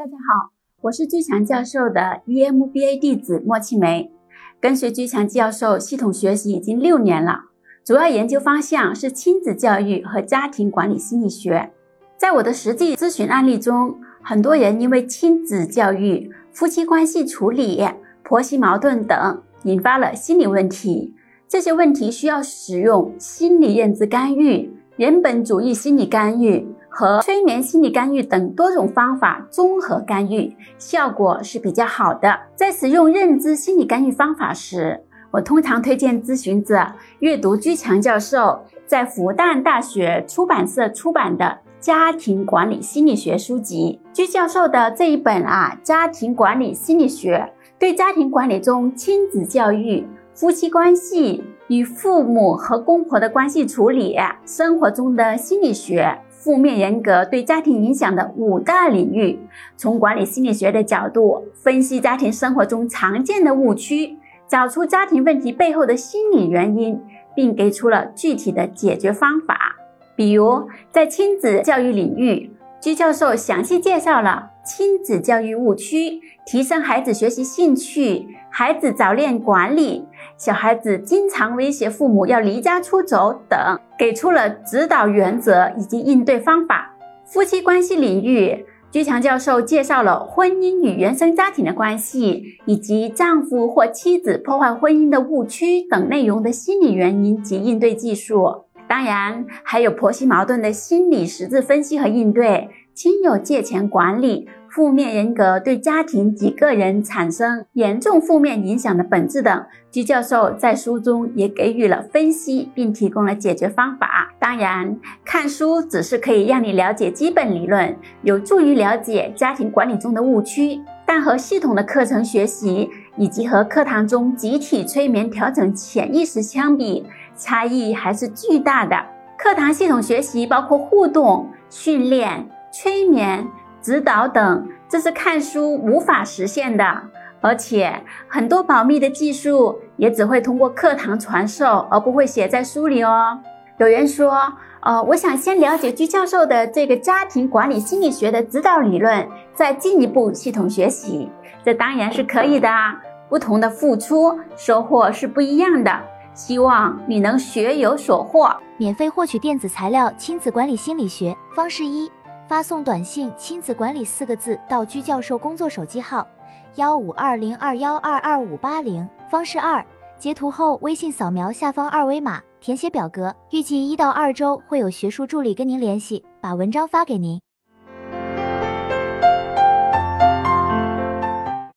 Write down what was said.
大家好，我是居强教授的 EMBA 弟子莫庆梅，跟随居强教授系统学习已经六年了，主要研究方向是亲子教育和家庭管理心理学。在我的实际咨询案例中，很多人因为亲子教育、夫妻关系处理、婆媳矛盾等，引发了心理问题。这些问题需要使用心理认知干预、人本主义心理干预。和催眠心理干预等多种方法综合干预，效果是比较好的。在使用认知心理干预方法时，我通常推荐咨询者阅读居强教授在复旦大学出版社出版的《家庭管理心理学》书籍。居教授的这一本啊，《家庭管理心理学》对家庭管理中亲子教育、夫妻关系与父母和公婆的关系处理、生活中的心理学。负面人格对家庭影响的五大领域，从管理心理学的角度分析家庭生活中常见的误区，找出家庭问题背后的心理原因，并给出了具体的解决方法。比如，在亲子教育领域，居教授详细介绍了亲子教育误区、提升孩子学习兴趣、孩子早恋管理。小孩子经常威胁父母要离家出走等，给出了指导原则以及应对方法。夫妻关系领域，居强教授介绍了婚姻与原生家庭的关系，以及丈夫或妻子破坏婚姻的误区等内容的心理原因及应对技术。当然，还有婆媳矛盾的心理实质分析和应对，亲友借钱管理。负面人格对家庭及个人产生严重负面影响的本质等，居教授在书中也给予了分析，并提供了解决方法。当然，看书只是可以让你了解基本理论，有助于了解家庭管理中的误区，但和系统的课程学习以及和课堂中集体催眠调整潜意识相比，差异还是巨大的。课堂系统学习包括互动、训练、催眠。指导等，这是看书无法实现的，而且很多保密的技术也只会通过课堂传授，而不会写在书里哦。有人说，呃，我想先了解居教授的这个家庭管理心理学的指导理论，再进一步系统学习，这当然是可以的啊。不同的付出，收获是不一样的。希望你能学有所获。免费获取电子材料《亲子管理心理学》方式一。发送短信“亲子管理”四个字到居教授工作手机号幺五二零二幺二二五八零。方式二：截图后微信扫描下方二维码，填写表格。预计一到二周会有学术助理跟您联系，把文章发给您。